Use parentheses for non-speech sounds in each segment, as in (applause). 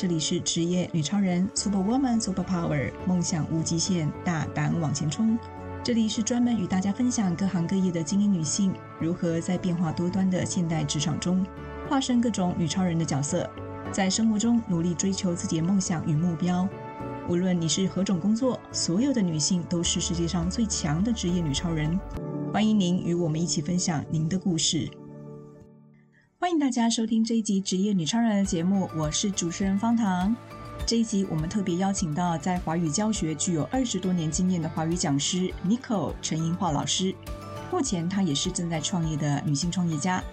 这里是职业女超人，Super Woman Super Power，梦想无极限，大胆往前冲。这里是专门与大家分享各行各业的精英女性如何在变化多端的现代职场中，化身各种女超人的角色，在生活中努力追求自己的梦想与目标。无论你是何种工作，所有的女性都是世界上最强的职业女超人。欢迎您与我们一起分享您的故事。欢迎大家收听这一集《职业女超人》的节目，我是主持人方糖。这一集我们特别邀请到在华语教学具有二十多年经验的华语讲师 Nicole 陈英樺老师。目前她也是正在创业的女性创业家。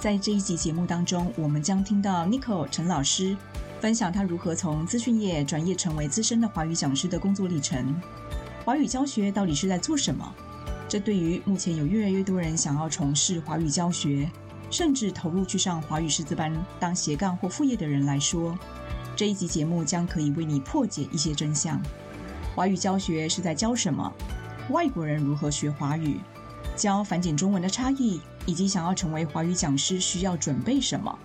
在这一集节目当中，我们将听到 Nicole 陈老师分享她如何从资讯业转业成为资深的华语讲师的工作历程。华语教学到底是在做什么？这对于目前有越来越多人想要从事华语教学，甚至投入去上华语师资班当斜杠或副业的人来说，这一集节目将可以为你破解一些真相。华语教学是在教什么？外国人如何学华语？教繁简中文的差异，以及想要成为华语讲师需要准备什么？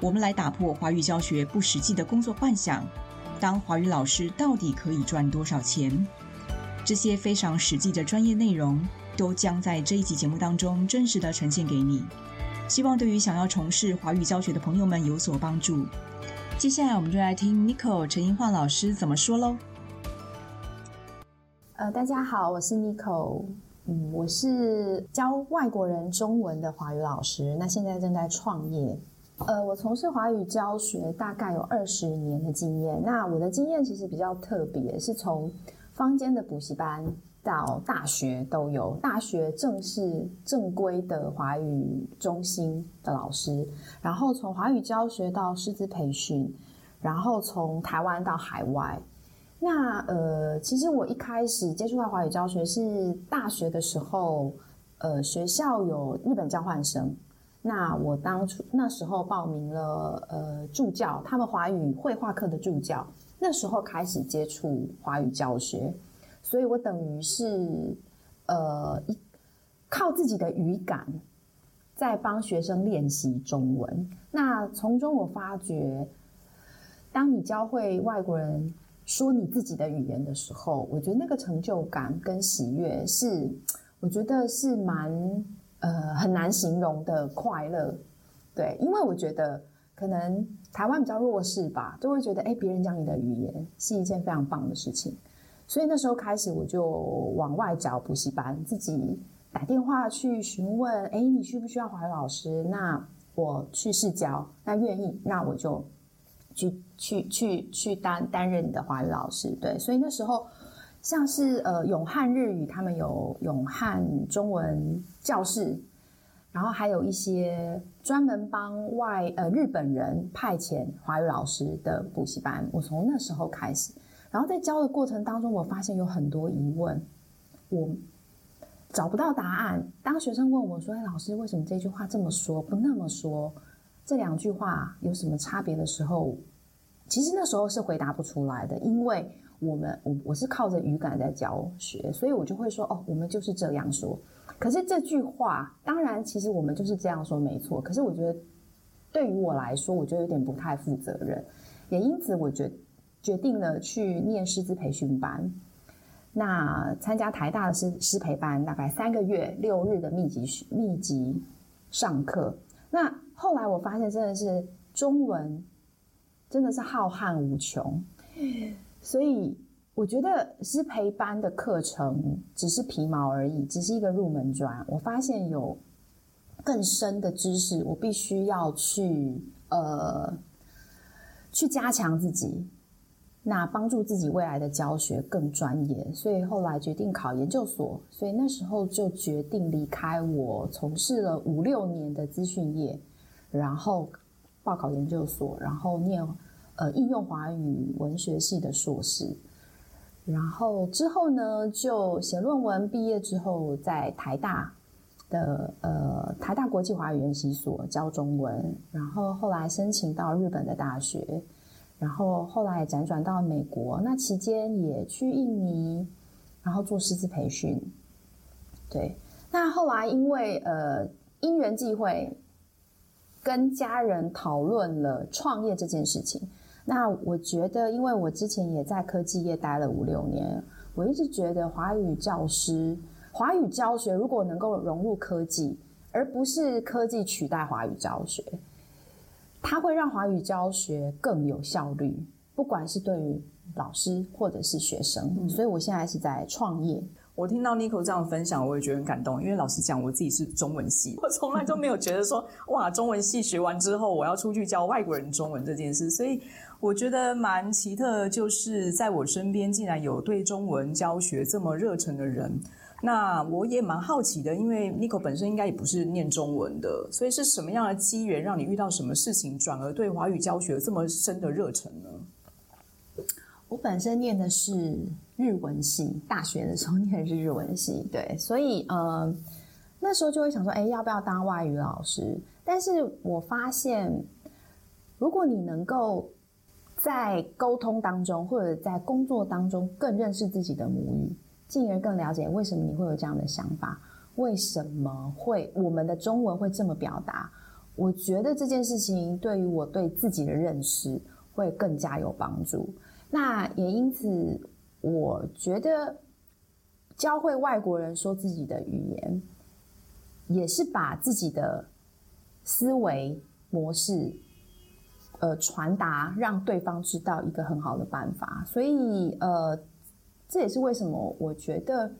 我们来打破华语教学不实际的工作幻想。当华语老师到底可以赚多少钱？这些非常实际的专业内容，都将在这一集节目当中真实的呈现给你。希望对于想要从事华语教学的朋友们有所帮助。接下来，我们就来听 Nico 陈英焕老师怎么说喽。呃，大家好，我是 Nico，嗯，我是教外国人中文的华语老师，那现在正在创业。呃，我从事华语教学大概有二十年的经验。那我的经验其实比较特别，是从坊间的补习班。到大学都有，大学正式正规的华语中心的老师，然后从华语教学到师资培训，然后从台湾到海外。那呃，其实我一开始接触到华语教学是大学的时候，呃，学校有日本交换生，那我当初那时候报名了呃助教，他们华语绘画课的助教，那时候开始接触华语教学。所以我等于是，呃，一靠自己的语感，在帮学生练习中文。那从中我发觉，当你教会外国人说你自己的语言的时候，我觉得那个成就感跟喜悦是，我觉得是蛮呃很难形容的快乐。对，因为我觉得可能台湾比较弱势吧，都会觉得哎，别人讲你的语言是一件非常棒的事情。所以那时候开始，我就往外找补习班，自己打电话去询问：哎，你需不需要华语老师？那我去试教，那愿意，那我就去去去去担担任你的华语老师。对，所以那时候像是呃永汉日语，他们有永汉中文教室，然后还有一些专门帮外呃日本人派遣华语老师的补习班。我从那时候开始。然后在教的过程当中，我发现有很多疑问，我找不到答案。当学生问我说：“哎，老师，为什么这句话这么说，不那么说？这两句话有什么差别的时候？”其实那时候是回答不出来的，因为我们我我是靠着语感在教学，所以我就会说：“哦，我们就是这样说。”可是这句话，当然，其实我们就是这样说没错。可是我觉得，对于我来说，我觉得有点不太负责任，也因此，我觉得。决定了去念师资培训班，那参加台大的师师培班，大概三个月六日的密集密集上课。那后来我发现，真的是中文真的是浩瀚无穷，所以我觉得师培班的课程只是皮毛而已，只是一个入门砖。我发现有更深的知识，我必须要去呃去加强自己。那帮助自己未来的教学更专业，所以后来决定考研究所。所以那时候就决定离开我从事了五六年的资讯业，然后报考研究所，然后念呃应用华语文学系的硕士。然后之后呢，就写论文。毕业之后，在台大的呃台大国际华语研习所教中文，然后后来申请到日本的大学。然后后来辗转到美国，那期间也去印尼，然后做师资培训。对，那后来因为呃因缘际会，跟家人讨论了创业这件事情。那我觉得，因为我之前也在科技业待了五六年，我一直觉得华语教师、华语教学如果能够融入科技，而不是科技取代华语教学，它会让华语教学更有效率，不管是对于老师或者是学生。嗯，所以我现在是在创业。我听到 Nico 这样分享，我也觉得很感动。因为老实讲，我自己是中文系，(laughs) 我从来都没有觉得说，哇，中文系学完之后，我要出去教外国人中文这件事。所以我觉得蛮奇特，就是在我身边竟然有对中文教学这么热忱的人。那我也蛮好奇的，因为 Nico 本身应该也不是念中文的，所以是什么样的机缘让你遇到什么事情，转而对华语教学这么深的热忱呢？我本身念的是日文系，大学的时候念的是日文系，(laughs) 对，所以呃那时候就会想说，哎，要不要当外语老师？但是我发现，如果你能够在沟通当中或者在工作当中更认识自己的母语，进而更了解为什么你会有这样的想法，为什么会我们的中文会这么表达？我觉得这件事情对于我对自己的认识会更加有帮助。那也因此，我觉得教会外国人说自己的语言，也是把自己的思维模式，呃，传达让对方知道一个很好的办法。所以，呃，这也是为什么我觉得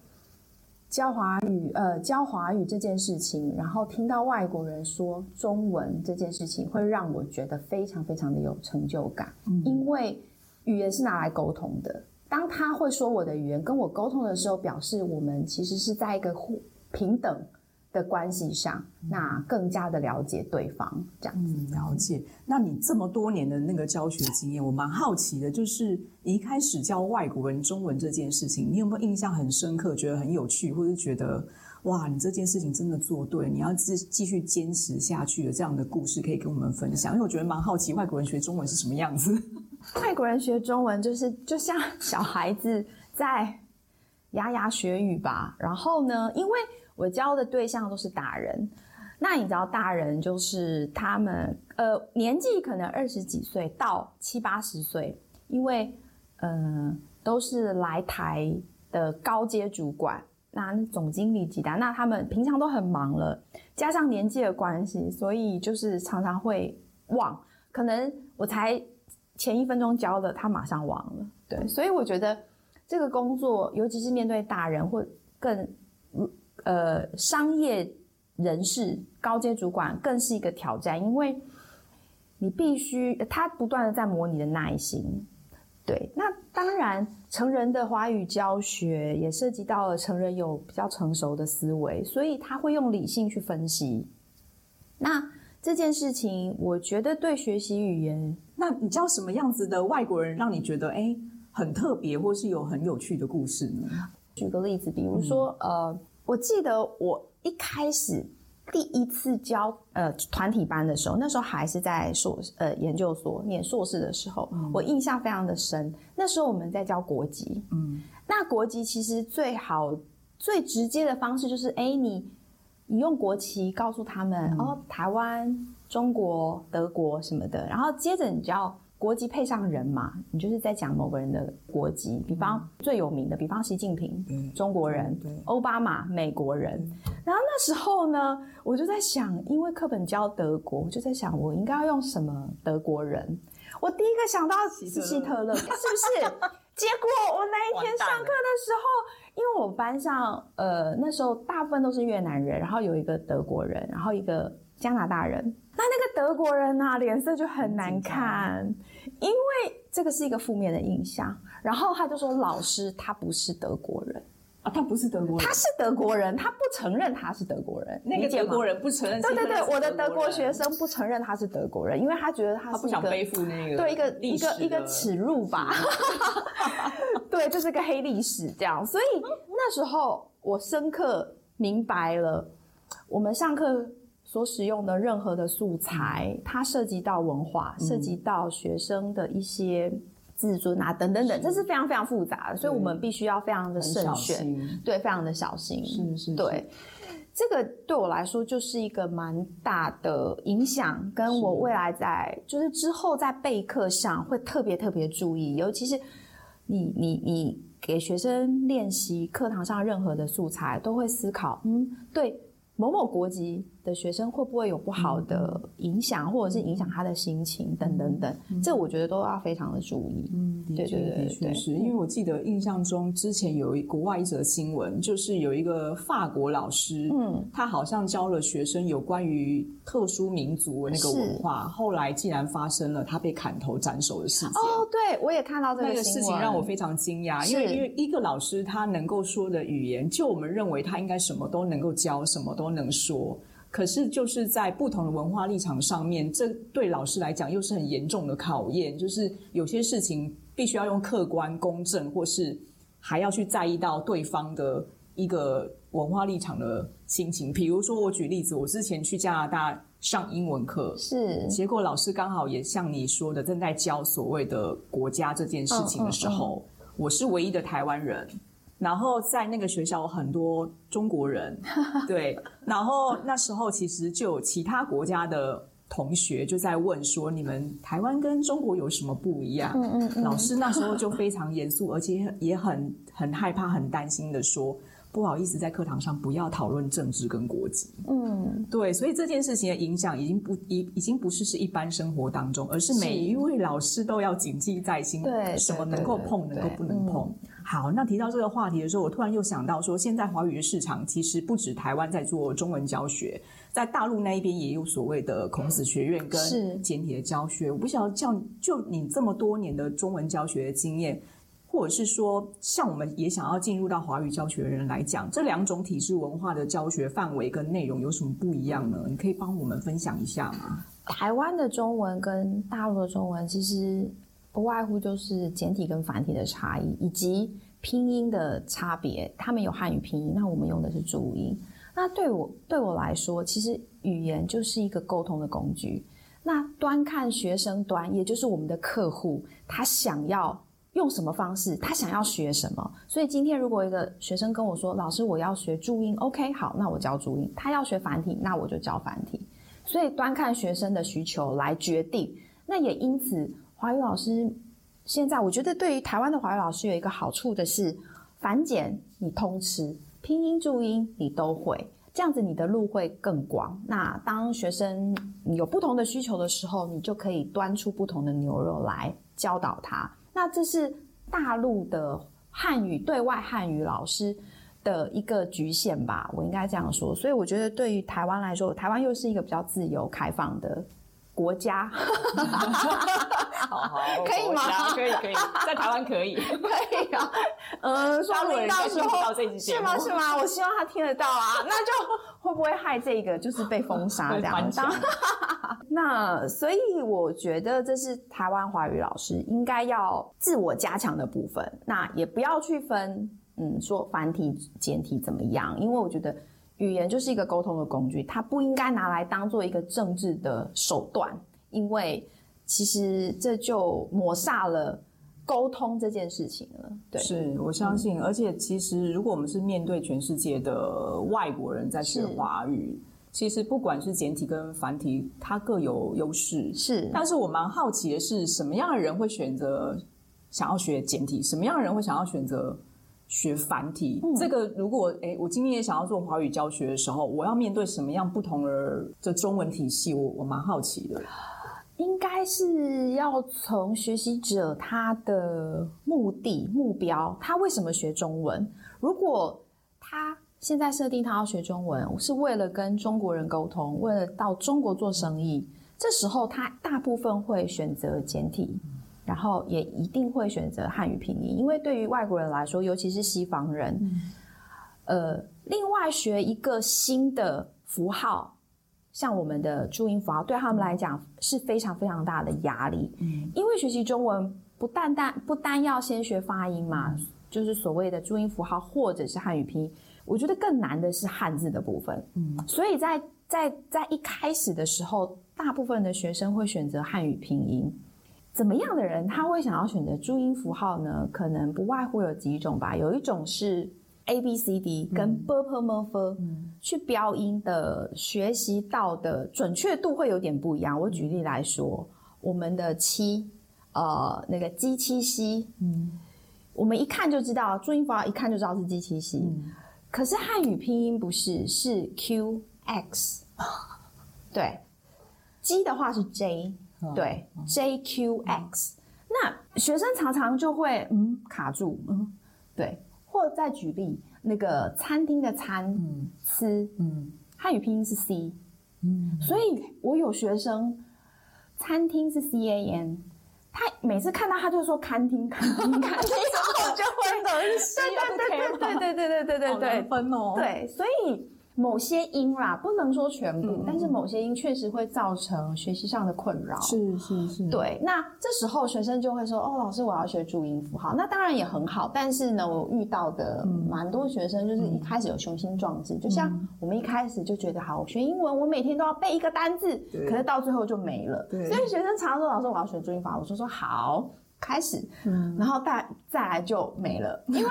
教华语，呃，教华语这件事情，然后听到外国人说中文这件事情，会让我觉得非常非常的有成就感，嗯，因为。语言是拿来沟通的。当他会说我的语言跟我沟通的时候，表示我们其实是在一个互平等的关系上，那更加的了解对方。这样子。嗯，了解。那你这么多年的那个教学经验，我蛮好奇的，就是一开始教外国人中文这件事情，你有没有印象很深刻，觉得很有趣，或者觉得？哇，你这件事情真的做对，你要继继续坚持下去的这样的故事，可以跟我们分享。因为我觉得蛮好奇，外国人学中文是什么样子？(laughs) 外国人学中文就是就像小孩子在牙牙学语吧。然后呢，因为我教的对象都是大人，那你知道大人就是他们呃年纪可能二十几岁到七八十岁，因为嗯、都是来台的高阶主管。那总经理级的，那他们平常都很忙了，加上年纪的关系，所以就是常常会忘。可能我才前一分钟教的，他马上忘了。对，所以我觉得这个工作，尤其是面对大人或更呃商业人士、高阶主管，更是一个挑战，因为你必须他不断的在磨你的耐心。对，那当然，成人的华语教学也涉及到了成人有比较成熟的思维，所以他会用理性去分析。那这件事情，我觉得对学习语言，那你教什么样子的外国人，让你觉得诶很特别，或是有很有趣的故事呢？举个例子，比如说，嗯、呃，我记得我一开始。第一次教呃团体班的时候，那时候还是在硕呃研究所念硕士的时候，嗯，我印象非常的深。那时候我们在教国籍，嗯，那国籍其实最好最直接的方式就是，哎，你你用国旗告诉他们，嗯，哦，台湾、中国、德国什么的，然后接着你就要。国籍配上人嘛，你就是在讲某个人的国籍。比方最有名的，比方习近平，嗯、中国人；奥巴马，美国人。然后那时候呢，我就在想，因为课本教德国，我就在想，我应该要用什么德国人？我第一个想到是希特勒，是不是？结果我那一天上课的时候，因为我班上呃那时候大部分都是越南人，然后有一个德国人，然后一个加拿大人。那那个德国人啊，脸色就很难看，因为这个是一个负面的印象。然后他就说：“老师，他不是德国人啊，他不是德国人，他是德国人，他不承认他是德国人。那个德国人不承认。对对对，我的德国学生不承认他是德国人，因为他觉得他是他不想背负那个对一个一个一个耻辱吧。(laughs) 对，这、就是个黑历史这样。所以那时候我深刻明白了，我们上课。所使用的任何的素材，它涉及到文化，涉及到学生的一些自尊啊，等等等，这是。非常非常复杂的，所以我们必须要非常的慎选，对，非常的小心，是是，是，对。这个对我来说就是一个蛮大的影响，跟我未来在就是之后在备课上会特别特别注意，尤其是你你你给学生练习课堂上任何的素材，都会思考，嗯，对。某某国籍的学生会不会有不好的影响，嗯、或者是影响他的心情等等等，嗯、这我觉得都要非常的注意。嗯，对对对，的确是。因为我记得印象中之前有一国外一则新闻，就是有一个法国老师，嗯，他好像教了学生有关于特殊民族的那个文化，后来竟然发生了他被砍头斩首的事情。哦，对，我也看到这个事情，让我非常惊讶，因为因为一个老师他能够说的语言，就我们认为他应该什么都能够教，什么都能说。可是就是在不同的文化立场上面，这对老师来讲又是很严重的考验。就是有些事情必须要用客观、公正，或是还要去在意到对方的一个文化立场的心情。比如说，我举例子，我之前去加拿大上英文课，是结果老师刚好也像你说的，正在教所谓的国家这件事情的时候，嗯嗯嗯、我是唯一的台湾人。然后在那个学校有很多中国人，(laughs) 对。然后那时候其实就有其他国家的同学就在问说：“你们台湾跟中国有什么不一样？”嗯嗯嗯。老师那时候就非常严肃，而且也很很害怕、很担心的说。不好意思，在课堂上不要讨论政治跟国籍。嗯，对，所以这件事情的影响已经不已已经不是是一般生活当中，而是每一位老师都要谨记在心。对，什么能够碰，能够不能碰。好，那提到这个话题的时候，我突然又想到说，现在华语的市场其实不止台湾在做中文教学，在大陆那一边也有所谓的孔子学院跟简体的教学。我不晓得，叫就你这么多年的中文教学的经验。或者是说，像我们也想要进入到华语教学的人来讲，这两种体制文化的教学范围跟内容有什么不一样呢？你可以帮我们分享一下吗？台湾的中文跟大陆的中文其实不外乎就是简体跟繁体的差异，以及拼音的差别。他们有汉语拼音，那我们用的是注音。那对我对我来说，其实语言就是一个沟通的工具。那端看学生端，也就是我们的客户，他想要。用什么方式？他想要学什么？所以今天如果一个学生跟我说：“老师，我要学注音。”OK，好，那我教注音。他要学繁体，那我就教繁体。所以端看学生的需求来决定。那也因此，华语老师现在我觉得对于台湾的华语老师有一个好处的是，繁简你通吃，拼音注音你都会，这样子你的路会更广。那当学生有不同的需求的时候，你就可以端出不同的牛肉来教导他。那这是大陆的汉语对外汉语老师的一个局限吧，我应该这样说。所以我觉得对于台湾来说，台湾又是一个比较自由开放的国家。好好，(laughs) 可以吗？可以可以，(laughs) 在台湾可以，可以啊。嗯，说不定到时候是吗？是吗？我希望他听得到啊。(laughs) 那就会不会害这个就是被封杀这样子？那所以我觉得这是台湾华语老师应该要自我加强的部分。那也不要去分，嗯，说繁体简体怎么样？因为我觉得语言就是一个沟通的工具，它不应该拿来当做一个政治的手段，因为。其实这就抹煞了沟通这件事情了。对，是我相信，嗯、而且其实如果我们是面对全世界的外国人在学华语，其实不管是简体跟繁体，它各有优势。是，但是我蛮好奇的是，什么样的人会选择想要学简体？什么样的人会想要选择学繁体？嗯、这个如果诶我今天也想要做华语教学的时候，我要面对什么样不同的这中文体系？我我蛮好奇的。应该是要从学习者他的目的、目标，他为什么学中文？如果他现在设定他要学中文，是为了跟中国人沟通，为了到中国做生意，这时候他大部分会选择简体，然后也一定会选择汉语拼音，因为对于外国人来说，尤其是西方人，呃，另外学一个新的符号。像我们的注音符号，对他们来讲是非常非常大的压力。嗯，因为学习中文不单单不单要先学发音嘛，嗯、就是所谓的注音符号或者是汉语拼音，我觉得更难的是汉字的部分。嗯，所以在在在一开始的时候，大部分的学生会选择汉语拼音。怎么样的人他会想要选择注音符号呢？可能不外乎有几种吧。有一种是 A B C D 跟 b p m f 去标音的学习到的准确度会有点不一样。我举例来说，我们的七，呃，那个 G 七 C，嗯，我们一看就知道注音符号，一看就知道是 G 七 C。可是汉语拼音不是，是 Q X，(laughs) 对，G 的话是 J，对，J Q X。那学生常常就会嗯卡住，嗯，对。或者再举例，那个餐厅的餐，嗯，吃，嗯，汉语拼音是 C，嗯，所以我有学生，餐厅是 C A N，他每次看到他就说餐厅，餐厅，餐厅，然后就会懂是 C，对对对对对对对对对对，分哦，对，所以。某些音啦，不能说全部，嗯、但是某些音确实会造成学习上的困扰。是是是，对。那这时候学生就会说：“哦，老师，我要学注音符号。”那当然也很好，但是呢，我遇到的蛮多学生就是一开始有雄心壮志，嗯、就像我们一开始就觉得好，我学英文，我每天都要背一个单字，对可是到最后就没了。对所以学生常常说：“老师，我要学注音符号。”我说：“说好，开始。嗯”然后再再来就没了，因为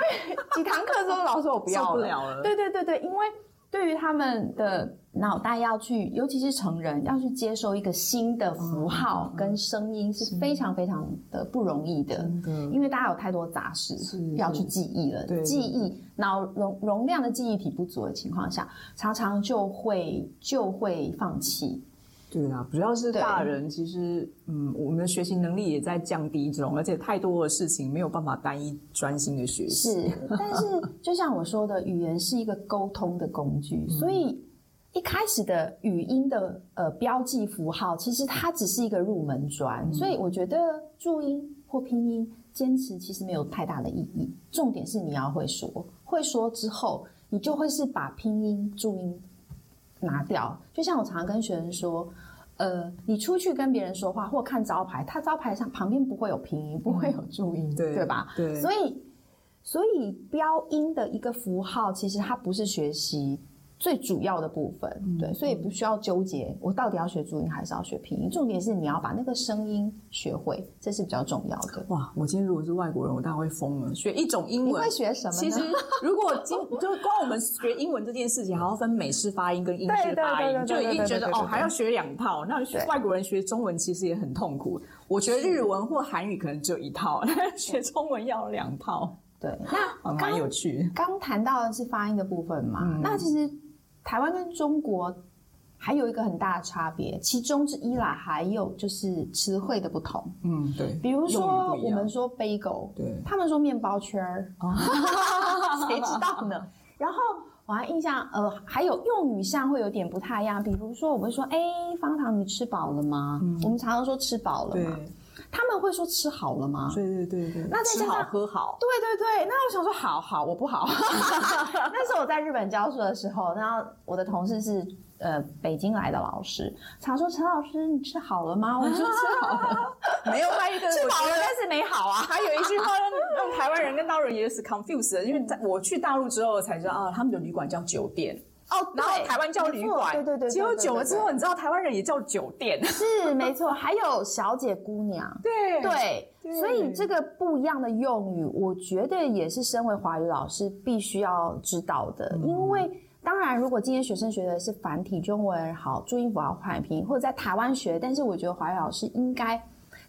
几堂课之后，老师我不要了，(laughs) 受不了了。对对对对，因为。对于他们的脑袋要去，尤其是成人要去接受一个新的符号跟声音，是非常非常的不容易的。因为大家有太多杂事要去记忆了，记忆脑容容量的记忆体不足的情况下，常常就会就会放弃。对啊，主要是大人，其实嗯，我们的学习能力也在降低中，而且太多的事情没有办法单一专心的学习。是，但是就像我说的，语言是一个沟通的工具，嗯、所以一开始的语音的呃标记符号，其实它只是一个入门砖。嗯、所以我觉得注音或拼音坚持其实没有太大的意义，重点是你要会说，会说之后，你就会是把拼音注音。拿掉，就像我常常跟学生说，呃，你出去跟别人说话或看招牌，他招牌上旁边不会有拼音，不会有注音，嗯、对，对吧？对，所以，所以标音的一个符号，其实它不是学习。最主要的部分，对，所以不需要纠结，我到底要学注音还是要学拼音？重点是你要把那个声音学会，这是比较重要的。哇，我今天如果是外国人，我大概会疯了。学一种英文，你会学什么呢？其实如果今就光我们学英文这件事情，还要分美式发音跟英式发音，就已经觉得哦，还要学两套。那外国人学中文其实也很痛苦。我学日文或韩语可能只有一套，(laughs) 学中文要两套。对，那蛮有趣。刚谈到的是发音的部分嘛，那其实。台湾跟中国还有一个很大的差别，其中之一啦，还有就是词汇的不同。嗯，对。比如说，我们说 bagel，对，他们说面包圈儿，(laughs) 谁知道呢？然后我还印象，呃，还有用语上会有点不太一样。比如说，我们说，哎，方糖，你吃饱了吗？我们常常说吃饱了嘛。他们会说吃好了吗？对对对对，那吃好喝好。对对对，那我想说好好，我不好。(laughs) 那时候我在日本教书的时候，然后我的同事是呃北京来的老师，常说陈老师你吃好了吗？我说吃好了，(laughs) 没有还有一个 (laughs) 吃饱了，但是没好啊。还有一句话让让台湾人跟大陆人也是 confused，因为在我去大陆之后才知道啊，他们的旅馆叫酒店。哦，然后台湾叫旅馆，对对对，结果久了之后，你知道台湾人也叫酒店，是没错，还有小姐、姑娘，(laughs) 对对，所以这个不一样的用语，我觉得也是身为华语老师必须要知道的。因为当然，如果今天学生学的是繁体中文，好，注音符号、汉语拼音，或者在台湾学，但是我觉得华语老师应该，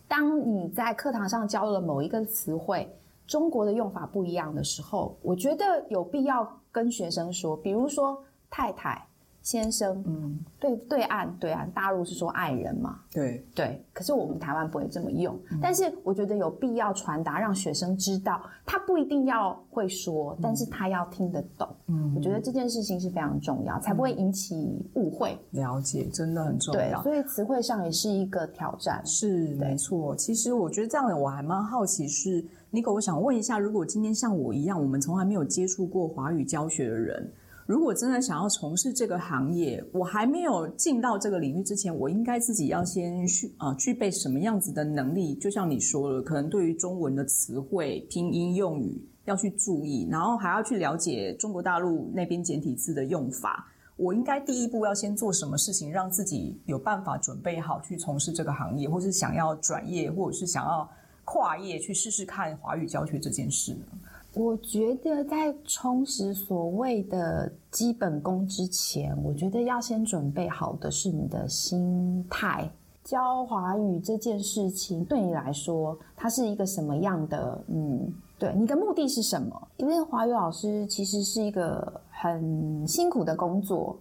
当你在课堂上教了某一个词汇，中国的用法不一样的时候，我觉得有必要跟学生说，比如说。太太、先生，嗯，对，对岸，对岸，大陆是说爱人嘛，对对。可是我们台湾不会这么用，嗯、但是我觉得有必要传达，让学生知道，他不一定要会说，嗯、但是他要听得懂。嗯，我觉得这件事情是非常重要，才不会引起误会。了解，真的很重要。对，所以词汇上也是一个挑战。是，对没错。其实我觉得这样的，我还蛮好奇是，是 Nico，我想问一下，如果今天像我一样，我们从来没有接触过华语教学的人。如果真的想要从事这个行业，我还没有进到这个领域之前，我应该自己要先具啊具备什么样子的能力？就像你说了，可能对于中文的词汇、拼音用语要去注意，然后还要去了解中国大陆那边简体字的用法。我应该第一步要先做什么事情，让自己有办法准备好去从事这个行业，或是想要转业，或者是想要跨业去试试看华语教学这件事呢？我觉得在充实所谓的基本功之前，我觉得要先准备好的是你的心态。教华语这件事情对你来说，它是一个什么样的？嗯，对，你的目的是什么？因为华语老师其实是一个很辛苦的工作，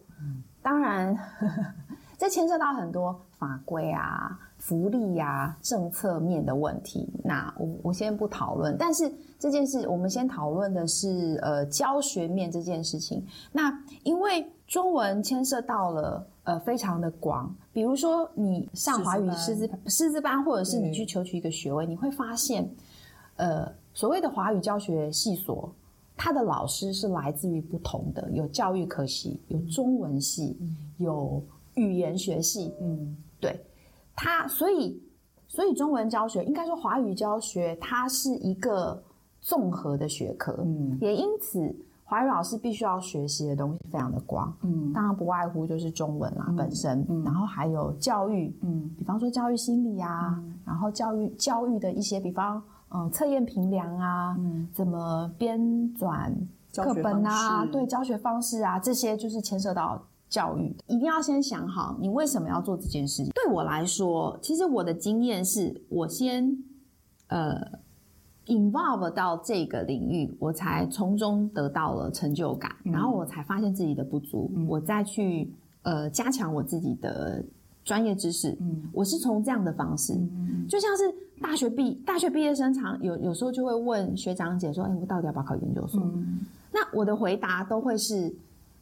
当然，呵呵，这牵涉到很多法规啊。福利呀、啊，政策面的问题，那我我先不讨论。但是这件事，我们先讨论的是呃教学面这件事情。那因为中文牵涉到了呃非常的广，比如说你上华语师资师资班，或者是你去求取一个学位，你会发现，呃所谓的华语教学系所，他的老师是来自于不同的，有教育科系，有中文系，有语言学系，嗯，对。它所以，所以中文教学应该说华语教学，它是一个综合的学科，嗯，也因此华语老师必须要学习的东西非常的广，嗯，当然不外乎就是中文啦、嗯、本身，嗯，然后还有教育，嗯，比方说教育心理啊，嗯、然后教育教育的一些，比方嗯测验评量啊，嗯，怎么编纂课本啊，对，教学方式啊，这些就是牵涉到。教育一定要先想好，你为什么要做这件事情？对我来说，其实我的经验是，我先呃 involve 到这个领域，我才从中得到了成就感，嗯、然后我才发现自己的不足，嗯、我再去呃加强我自己的专业知识。嗯，我是从这样的方式，嗯、就像是大学毕大学毕业生常有有时候就会问学长姐说：“哎，我到底要不要考研究所？”嗯、那我的回答都会是。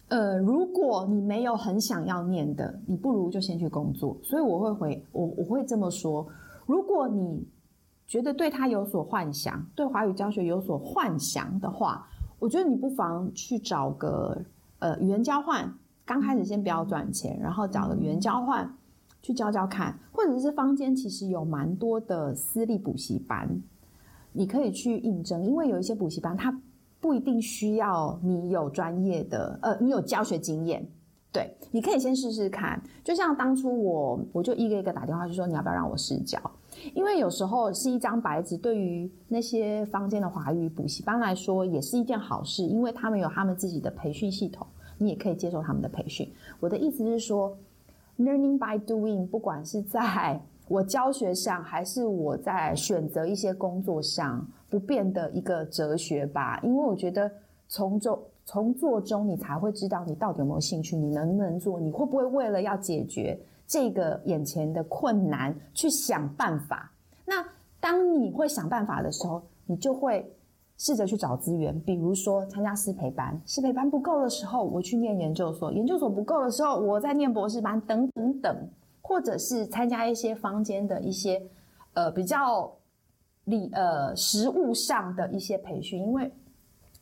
呃，如果你没有很想要念的，你不如就先去工作。所以我会回我我会这么说：如果你觉得对他有所幻想，对华语教学有所幻想的话，我觉得你不妨去找个呃语言交换。刚开始先不要赚钱，然后找个语言交换去教教看，或者是坊间其实有蛮多的私立补习班，你可以去应征，因为有一些补习班它。不一定需要你有专业的，呃，你有教学经验，对，你可以先试试看。就像当初我，我就一个一个打电话，就说你要不要让我试教？因为有时候是一张白纸，对于那些坊间的华语补习班来说，也是一件好事，因为他们有他们自己的培训系统，你也可以接受他们的培训。我的意思是说，learning by doing，不管是在我教学上，还是我在选择一些工作上。不变的一个哲学吧，因为我觉得从中从做中，你才会知道你到底有没有兴趣，你能不能做，你会不会为了要解决这个眼前的困难去想办法。那当你会想办法的时候，你就会试着去找资源，比如说参加师培班，师培班不够的时候，我去念研究所，研究所不够的时候，我再念博士班，等等等，或者是参加一些坊间的一些呃比较。理呃，实务上的一些培训，因为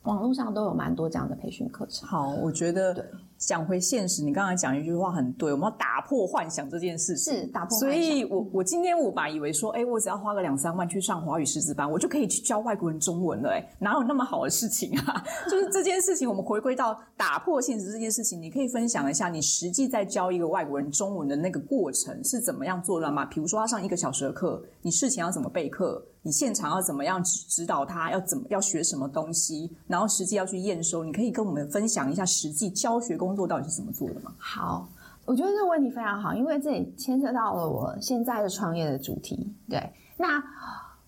网络上都有蛮多这样的培训课程。好，我觉得对。讲回现实，你刚才讲一句话很对，我们要打破幻想这件事情。是打破幻想。所以我我今天我本来以为说，哎，我只要花个两三万去上华语师资班，我就可以去教外国人中文了。哎，哪有那么好的事情啊？(laughs) 就是这件事情，我们回归到打破现实这件事情，你可以分享一下你实际在教一个外国人中文的那个过程是怎么样做的吗？比如说他上一个小时的课，你事前要怎么备课？你现场要怎么样指指导他？要怎么要学什么东西？然后实际要去验收，你可以跟我们分享一下实际教学工作到底是怎么做的吗？好，我觉得这个问题非常好，因为这也牵涉到了我现在的创业的主题。对，那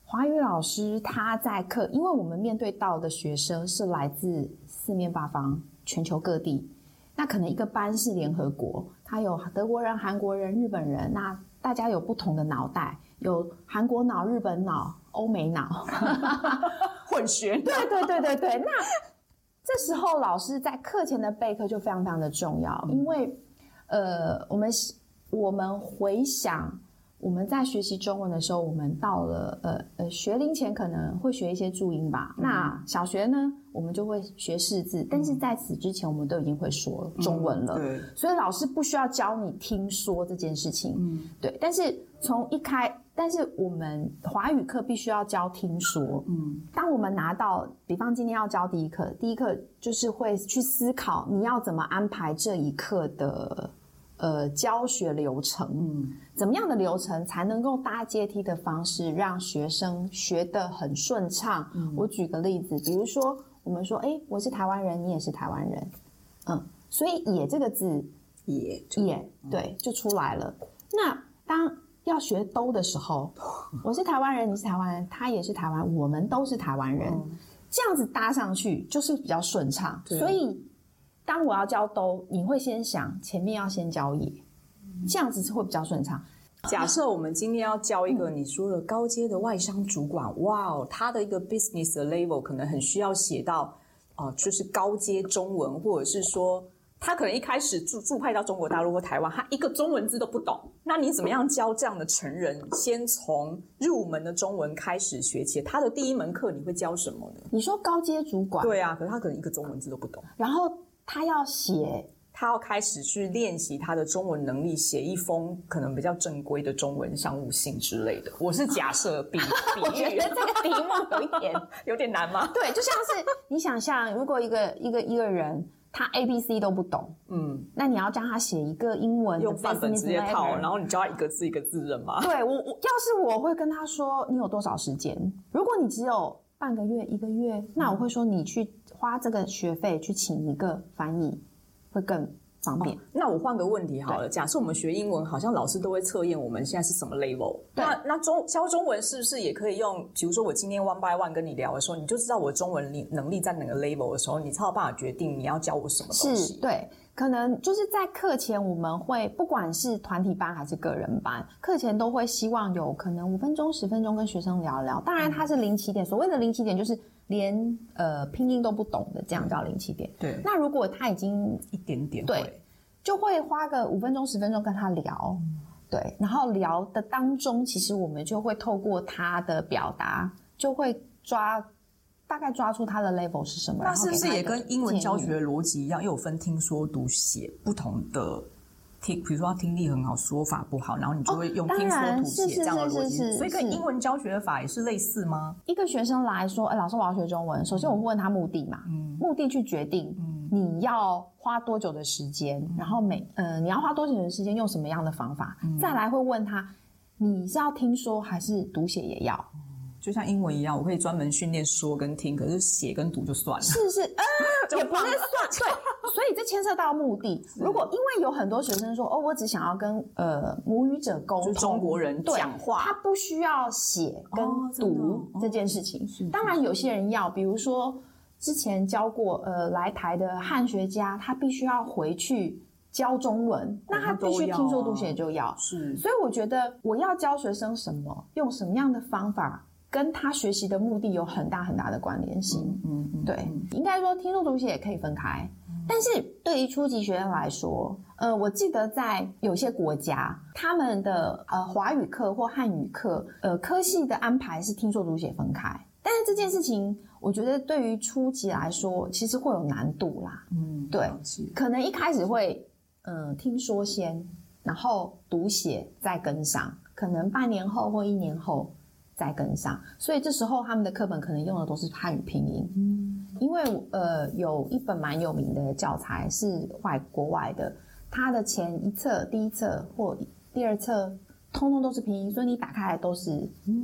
华语老师他在课，因为我们面对到的学生是来自四面八方、全球各地，那可能一个班是联合国，他有德国人、韩国人、日本人，那大家有不同的脑袋，有韩国脑、日本脑、欧美脑，(laughs) 混血。对对对对对，那。这时候，老师在课前的备课就非常非常的重要，因为，呃，我们我们回想我们在学习中文的时候，我们到了呃呃学龄前可能会学一些注音吧。嗯、那小学呢，我们就会学识字，但是在此之前，我们都已经会说中文了。嗯、对，所以老师不需要教你听说这件事情。嗯，对。但是从一开但是我们华语课必须要教听说。嗯，当我们拿到，比方今天要教第一课，第一课就是会去思考你要怎么安排这一课的呃教学流程，嗯，怎么样的流程才能够搭阶梯的方式让学生学得很顺畅？嗯，我举个例子，比如说我们说，哎，我是台湾人，你也是台湾人，嗯，所以“也”这个字，“也”也对，就出来了。那当要学“都”的时候，(laughs) 我是台湾人，你是台湾人，他也是台湾，我们都是台湾人。嗯这样子搭上去就是比较顺畅，所以当我要教都，你会先想前面要先教也，这样子是会比较顺畅。假设 (laughs) 我们今天要教一个你说的高阶的外商主管，嗯、哇哦，他的一个 business 的 level 可能很需要写到哦、呃，就是高阶中文，或者是说。他可能一开始驻驻派到中国大陆或台湾，他一个中文字都不懂。那你怎么样教这样的成人，先从入门的中文开始学起？他的第一门课你会教什么呢？你说高阶主管？对啊，可是他可能一个中文字都不懂。然后他要写，他要开始去练习他的中文能力，写一封可能比较正规的中文商务信之类的。我是假设比比 (laughs) 我觉得这个题目有一点 (laughs) 有点难吗？对，就像是你想象，如果一个一个一个人。他 A B C 都不懂，嗯，那你要教他写一个英文用范本直接套，然后你教他一个字一个字认吗？对，我我要是我会跟他说，你有多少时间？如果你只有半个月一个月，那我会说你去花这个学费去请一个翻译，会更。方便。哦，那我换个问题好了。假设我们学英文，好像老师都会测验我们现在是什么 level。那那中教中文是不是也可以用？比如说我今天 one by one 跟你聊的时候，你就知道我中文能能力在哪个 level 的时候，你才有办法决定你要教我什么东西。是，对，可能就是在课前我们会，不管是团体班还是个人班，课前都会希望有可能五分钟、十分钟跟学生聊聊。当然，它是零起点。所谓的零起点，就是连呃拼音都不懂的，这样叫零起点。对。那如果他已经一点点对。就会花个五分钟、十分钟跟他聊，嗯、对，然后聊的当中，其实我们就会透过他的表达，就会抓大概抓出他的 level 是什么。那是不是也跟英文教学的逻辑一样，又有分听说读写不同的？听，比如说他听力很好，说法不好，然后你就会用听说读写这样的逻辑，所以跟英文教学的法也是类似吗？一个学生来说，哎，老师我要学中文，首先我会问他目的嘛，嗯，目的去决定，你要花多久的时间，嗯、然后每呃你要花多久的时间，用什么样的方法，嗯、再来会问他，你是要听说还是读写也要？就像英文一样，我可以专门训练说跟听，可是写跟读就算了。是是，呃，(laughs) 也不是算对，所以这牵涉到目的。(laughs) 如果因为有很多学生说，哦，我只想要跟呃母语者沟通，就是中国人讲话，他不需要写跟读这件事情。哦、当然，有些人要，比如说之前教过呃来台的汉学家，他必须要回去教中文，那他必须听说读写就要。是，所以我觉得我要教学生什么，用什么样的方法。跟他学习的目的有很大很大的关联性，嗯，嗯对，嗯、应该说听说读写也可以分开，嗯、但是对于初级学生来说，呃，我记得在有些国家，他们的呃华语课或汉语课，呃科系的安排是听说读写分开，但是这件事情，我觉得对于初级来说，其实会有难度啦，嗯，对，可能一开始会，嗯、呃，听说先，然后读写再跟上，可能半年后或一年后。再跟上，所以这时候他们的课本可能用的都是汉语拼音，嗯，因为呃有一本蛮有名的教材是外国外的，它的前一册、第一册或第二册通通都是拼音，所以你打开来都是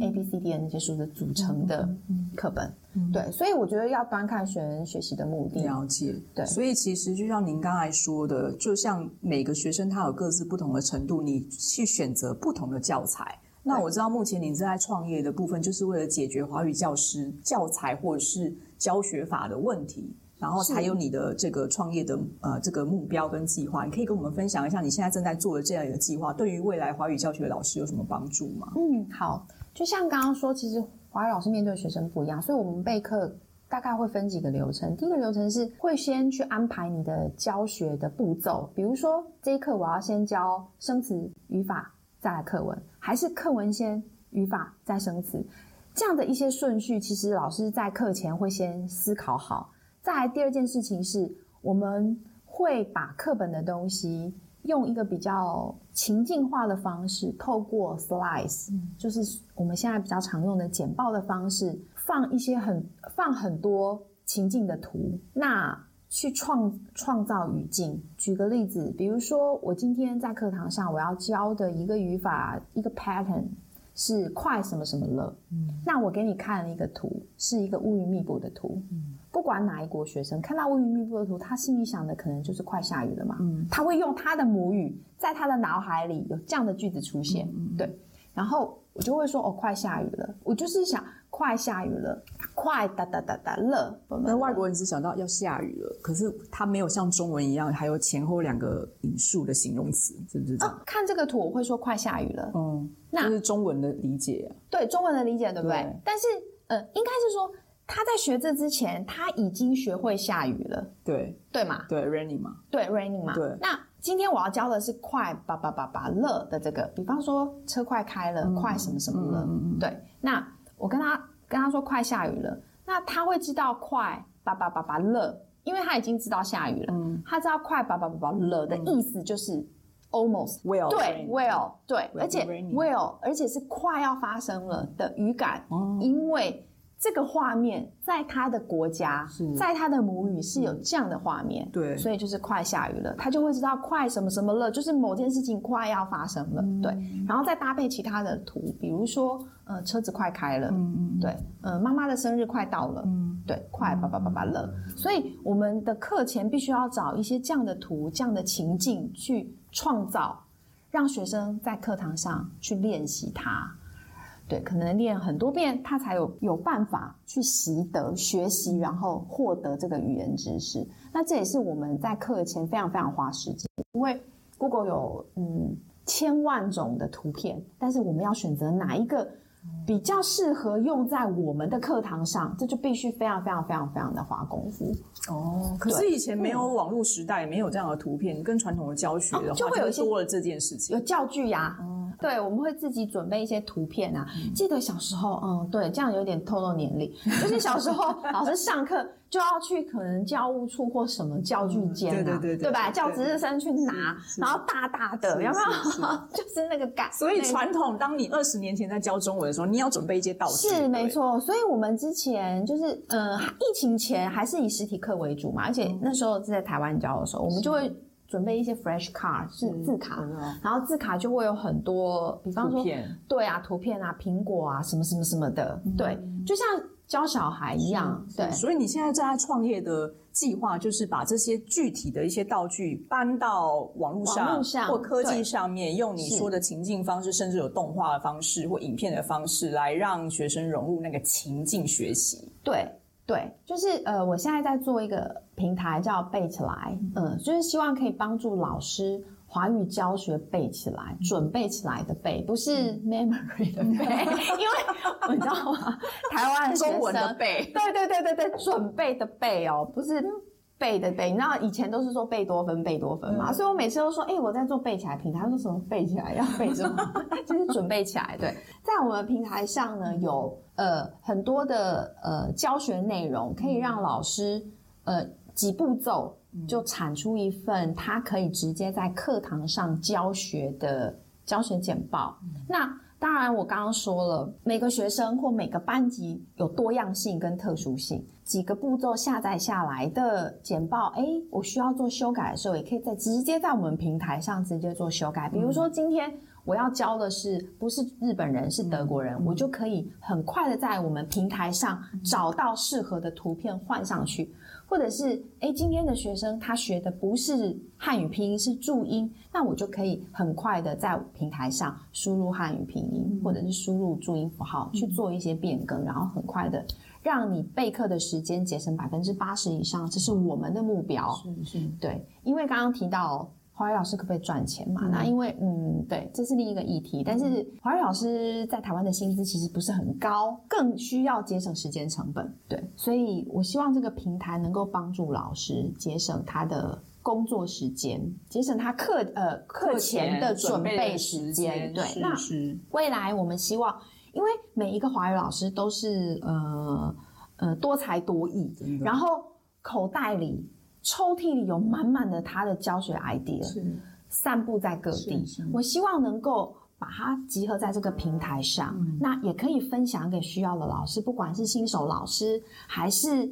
A B C D 的那些数字组成的课本，嗯、对，所以我觉得要端看学生学习的目的。了解，对，所以其实就像您刚才说的，就像每个学生他有各自不同的程度，你去选择不同的教材。那我知道目前你正在创业的部分，就是为了解决华语教师教材或者是教学法的问题，然后才有你的这个创业的呃这个目标跟计划。你可以跟我们分享一下你现在正在做的这样一个计划，对于未来华语教学的老师有什么帮助吗？嗯，好，就像刚刚说，其实华语老师面对的学生不一样，所以我们备课大概会分几个流程。第一个流程是会先去安排你的教学的步骤，比如说这一课我要先教生词语法。再来课文，还是课文先语法再生词，这样的一些顺序，其实老师在课前会先思考好。再来第二件事情是，我们会把课本的东西用一个比较情境化的方式，透过 slides，就是我们现在比较常用的简报的方式，放一些很放很多情境的图。那去创创造语境。举个例子，比如说我今天在课堂上我要教的一个语法一个 pattern 是快什么什么了，嗯，那我给你看了一个图，是一个乌云密布的图，嗯，不管哪一国学生看到乌云密布的图，他心里想的可能就是快下雨了嘛，嗯，他会用他的母语在他的脑海里有这样的句子出现，嗯，对，然后我就会说哦，快下雨了，我就是想。快下雨了，快哒哒哒哒了。那外国人只想到要下雨了，可是他没有像中文一样还有前后两个引述的形容词，是不是这样？哦，看这个图，我会说快下雨了。嗯，那是中文的理解啊。对，中文的理解，对不对？对。但是，呃，应该是说他在学这之前，他已经学会下雨了。对，对嘛？对，raining 嘛。对，raining 嘛。对。那今天我要教的是快叭叭叭叭了的这个，比方说车快开了，嗯、快什么什么了。嗯嗯。对，那我跟他。跟他说快下雨了，那他会知道快爸爸爸爸了，因为他已经知道下雨了。嗯，他知道快爸爸爸爸了的意思就是 almost will 对 will 对，而且 will 而且是快要发生了的语感，因为。这个画面在他的国家，在他的母语是有这样的画面，对，所以就是快下雨了，他就会知道快什么什么了，就是某件事情快要发生了，嗯、对，然后再搭配其他的图，比如说呃车子快开了，嗯嗯，对，呃妈妈的生日快到了，嗯，对，快叭叭叭叭了，所以我们的课前必须要找一些这样的图，这样的情境去创造，让学生在课堂上去练习它。对，可能练很多遍，他才有有办法去习得、学习，然后获得这个语言知识。那这也是我们在课前非常非常花时间，因为 Google 有嗯千万种的图片，但是我们要选择哪一个比较适合用在我们的课堂上，这就必须非常非常非常非常的花功夫。哦，可是以前没有网络时代，没有这样的图片，跟传统的教学的话，哦、就会有一些多了这件事情，有教具呀、啊。嗯对，我们会自己准备一些图片啊。记得小时候，嗯，对，这样有点透露年龄。(laughs) 就是小时候，老师上课就要去可能教务处或什么教具间啊，对对对，对吧？叫值日生去拿，然后大大的，有没有？(laughs) 就是那个感。所以传统，当你二十年前在教中文的时候，你要准备一些道具。是没错。所以我们之前就是，呃，疫情前还是以实体课为主嘛，而且那时候是在台湾教的时候，我们就会。准备一些 fresh card 是字卡，然后字卡就会有很多，比方说，对啊，图片啊，苹果啊，什么什么什么的，嗯、对，就像教小孩一样，对。所以你现在在创业的计划，就是把这些具体的一些道具搬到网络上，或科技上面，用你说的情境方式，甚至有动画的方式或影片的方式，来让学生融入那个情境学习。对。对，就是呃，我现在在做一个平台叫背起来，嗯，就是希望可以帮助老师华语教学背起来，准备起来的背，不是 memory 的背，(laughs) 因为你知道吗？台湾中文的背，(laughs) 对对对对对，准备的背哦，不是背的背。你知道以前都是说贝多芬，贝多芬嘛，所以我每次都说，哎，我在做背起来平台，他说什么背起来要背什么，(laughs) 就是准备起来。对，在我们平台上呢有。呃，很多的呃教学内容可以让老师呃几步骤就产出一份他可以直接在课堂上教学的教学简报。嗯、那当然，我刚刚说了，每个学生或每个班级有多样性跟特殊性，几个步骤下载下来的简报，哎，我需要做修改的时候，也可以在直接在我们平台上直接做修改。比如说今天。我要教的是不是日本人，是德国人，嗯、我就可以很快的在我们平台上找到适合的图片换上去，嗯、或者是诶，今天的学生他学的不是汉语拼音，是注音，那我就可以很快的在平台上输入汉语拼音，嗯、或者是输入注音符号去做一些变更，嗯、然后很快的让你备课的时间节省百分之八十以上，这是我们的目标。是是，对，因为刚刚提到。华语老师可不可以赚钱嘛？嗯、那因为嗯，对，这是另一个议题。但是华语老师在台湾的薪资其实不是很高，更需要节省时间成本。对，所以我希望这个平台能够帮助老师节省他的工作时间，节省他课呃课前的准备时间。对，是是那未来我们希望，因为每一个华语老师都是呃呃多才多艺，然后口袋里。抽屉里有满满的他的教学 idea，散布在各地。我希望能够把它集合在这个平台上，嗯、那也可以分享给需要的老师，不管是新手老师还是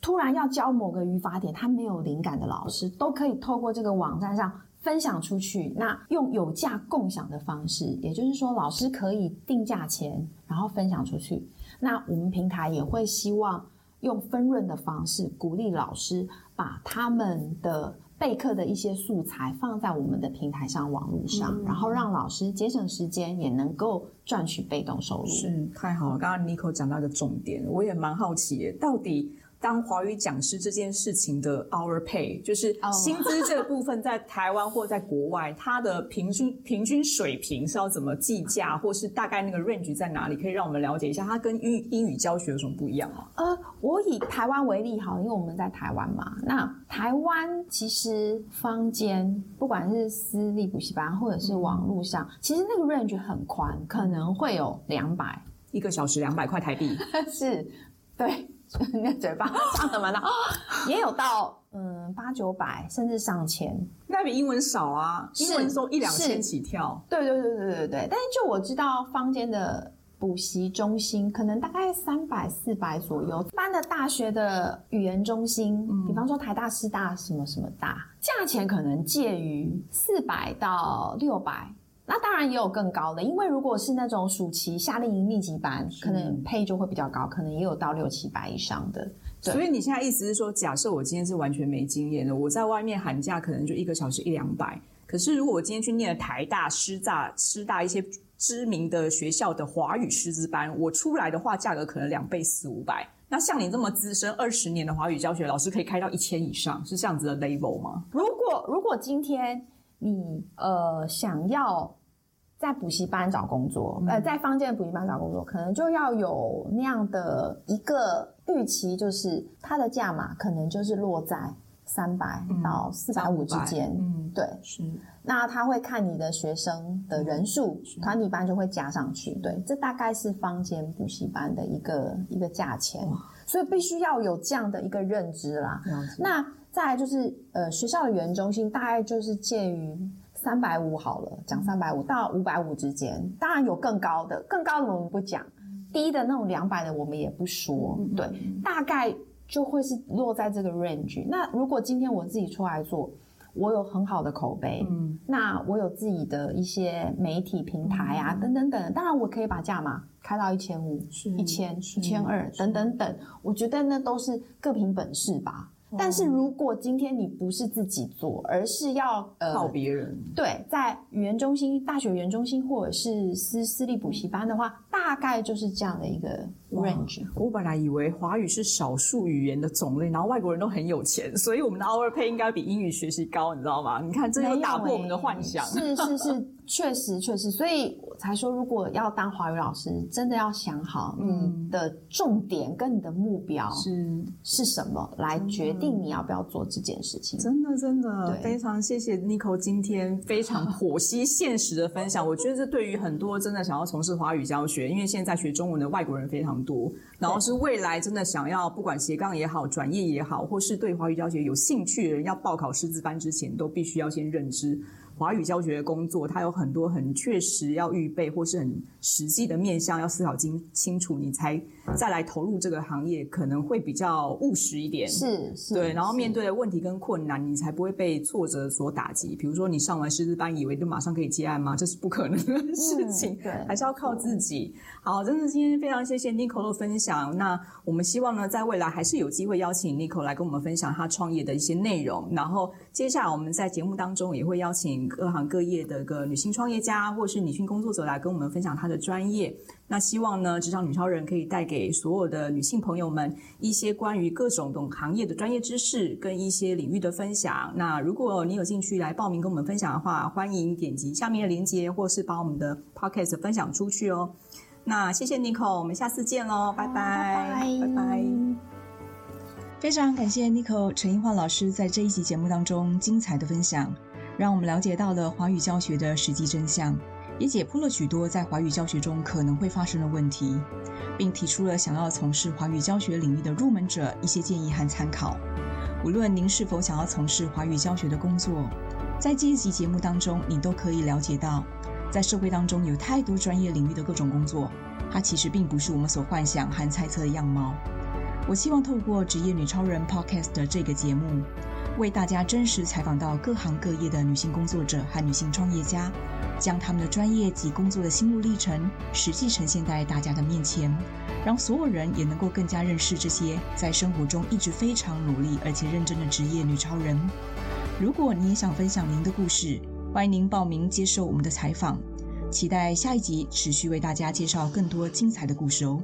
突然要教某个语法点，他没有灵感的老师，都可以透过这个网站上分享出去。那用有价共享的方式，也就是说，老师可以定价钱，然后分享出去。那我们平台也会希望用分润的方式，鼓励老师把他们的。备课的一些素材放在我们的平台上、网络上，嗯、然后让老师节省时间，也能够赚取被动收入。是，太好了！刚刚 Nico 讲到一个重点，我也蛮好奇，到底。当华语讲师这件事情的 hour pay，就是薪资这个部分，在台湾或在国外，它的平均平均水平是要怎么计价，或是大概那个 range 在哪里？可以让我们了解一下，它跟英英语教学有什么不一样吗？呃，我以台湾为例好，因为我们在台湾嘛。那台湾其实坊间不管是私立补习班或者是网络上，嗯、其实那个 range 很宽，可能会有两百一个小时两百块台币，(laughs) 是，对。那 (laughs) 嘴巴张得蛮大，也有到嗯八九百甚至上千，那比英文少啊。英文说一两千起跳。对对对对对对。但是就我知道，坊间的补习中心可能大概三百四百左右。一般的大学的语言中心，嗯、比方说台大、师大什么什么大，价钱可能介于四百到六百。那当然也有更高的，因为如果是那种暑期夏令营密集班，可能配就会比较高，可能也有到六七百以上的。所以你现在意思是说，假设我今天是完全没经验的，我在外面寒假可能就一个小时一两百，可是如果我今天去念了台大、师大、师大一些知名的学校的华语师资班，我出来的话价格可能两倍四五百。那像你这么资深二十年的华语教学老师，可以开到一千以上，是这样子的 level 吗？如果如果今天。你呃想要在补习班找工作，呃，在坊间的补习班找工作，可能就要有那样的一个预期，就是它的价码可能就是落在三百到四百五之间。嗯，对，是。那他会看你的学生的人数，团体班就会加上去。对，这大概是坊间补习班的一个一个价钱，所以必须要有这样的一个认知啦。那。再来就是，呃，学校的语言中心大概就是介于三百五好了，讲三百五到五百五之间，当然有更高的，更高的我们不讲，低的那种两百的我们也不说，对，大概就会是落在这个 range。那如果今天我自己出来做，我有很好的口碑，嗯，那我有自己的一些媒体平台啊，等等等，当然我可以把价码开到一千五、一千、一千二等等等，我觉得那都是各凭本事吧。但是如果今天你不是自己做，而是要呃靠别人，对，在语言中心、大学语言中心或者是私私立补习班的话，大概就是这样的一个 range。我本来以为华语是少数语言的种类，然后外国人都很有钱，(laughs) 所以我们的 hour pay 应该比英语学习高，你知道吗？你看，这又打破我们的幻想。是是是。(laughs) 确实，确实，所以我才说，如果要当华语老师，真的要想好你的重点跟你的目标是是什么，来决定你要不要做这件事情。真的，真的，对非常谢谢 Nico 今天非常剖析现实的分享。我觉得这对于很多真的想要从事华语教学，因为现在学中文的外国人非常多，然后是未来真的想要不管斜杠也好，转业也好，或是对华语教学有兴趣的人，要报考师资班之前，都必须要先认知。华语教学的工作，它有很多很确实要预备，或是很实际的面向要思考清清楚，你才再来投入这个行业，可能会比较务实一点。是，是对。然后面对的问题跟困难，你才不会被挫折所打击。比如说，你上完师资班，以为就马上可以接案吗？这是不可能的事情。对，还是要靠自己。好，真的今天非常谢谢 Nico 的分享。那我们希望呢，在未来还是有机会邀请 Nico 来跟我们分享他创业的一些内容。然后接下来我们在节目当中也会邀请。各行各业的一个女性创业家，或是女性工作者来跟我们分享她的专业。那希望呢，职场女超人可以带给所有的女性朋友们一些关于各种懂行业的专业知识跟一些领域的分享。那如果你有兴趣来报名跟我们分享的话，欢迎点击下面的链接，或是把我们的 podcast 分享出去哦。那谢谢 Nico，我们下次见喽，拜拜，拜拜。拜拜。非常感谢 Nico 陈映樺老师在这一集节目当中精彩的分享。让我们了解到了华语教学的实际真相，也解剖了许多在华语教学中可能会发生的问题，并提出了想要从事华语教学领域的入门者一些建议和参考。无论您是否想要从事华语教学的工作，在这一集节目当中，你都可以了解到，在社会当中有太多专业领域的各种工作，它其实并不是我们所幻想和猜测的样貌。我希望透过职业女超人 Podcast 的这个节目，为大家真实采访到各行各业的女性工作者和女性创业家，将他们的专业及工作的心路历程实际呈现在大家的面前，让所有人也能够更加认识这些在生活中一直非常努力而且认真的职业女超人。如果你也想分享您的故事，欢迎您报名接受我们的采访。期待下一集持续为大家介绍更多精彩的故事哦。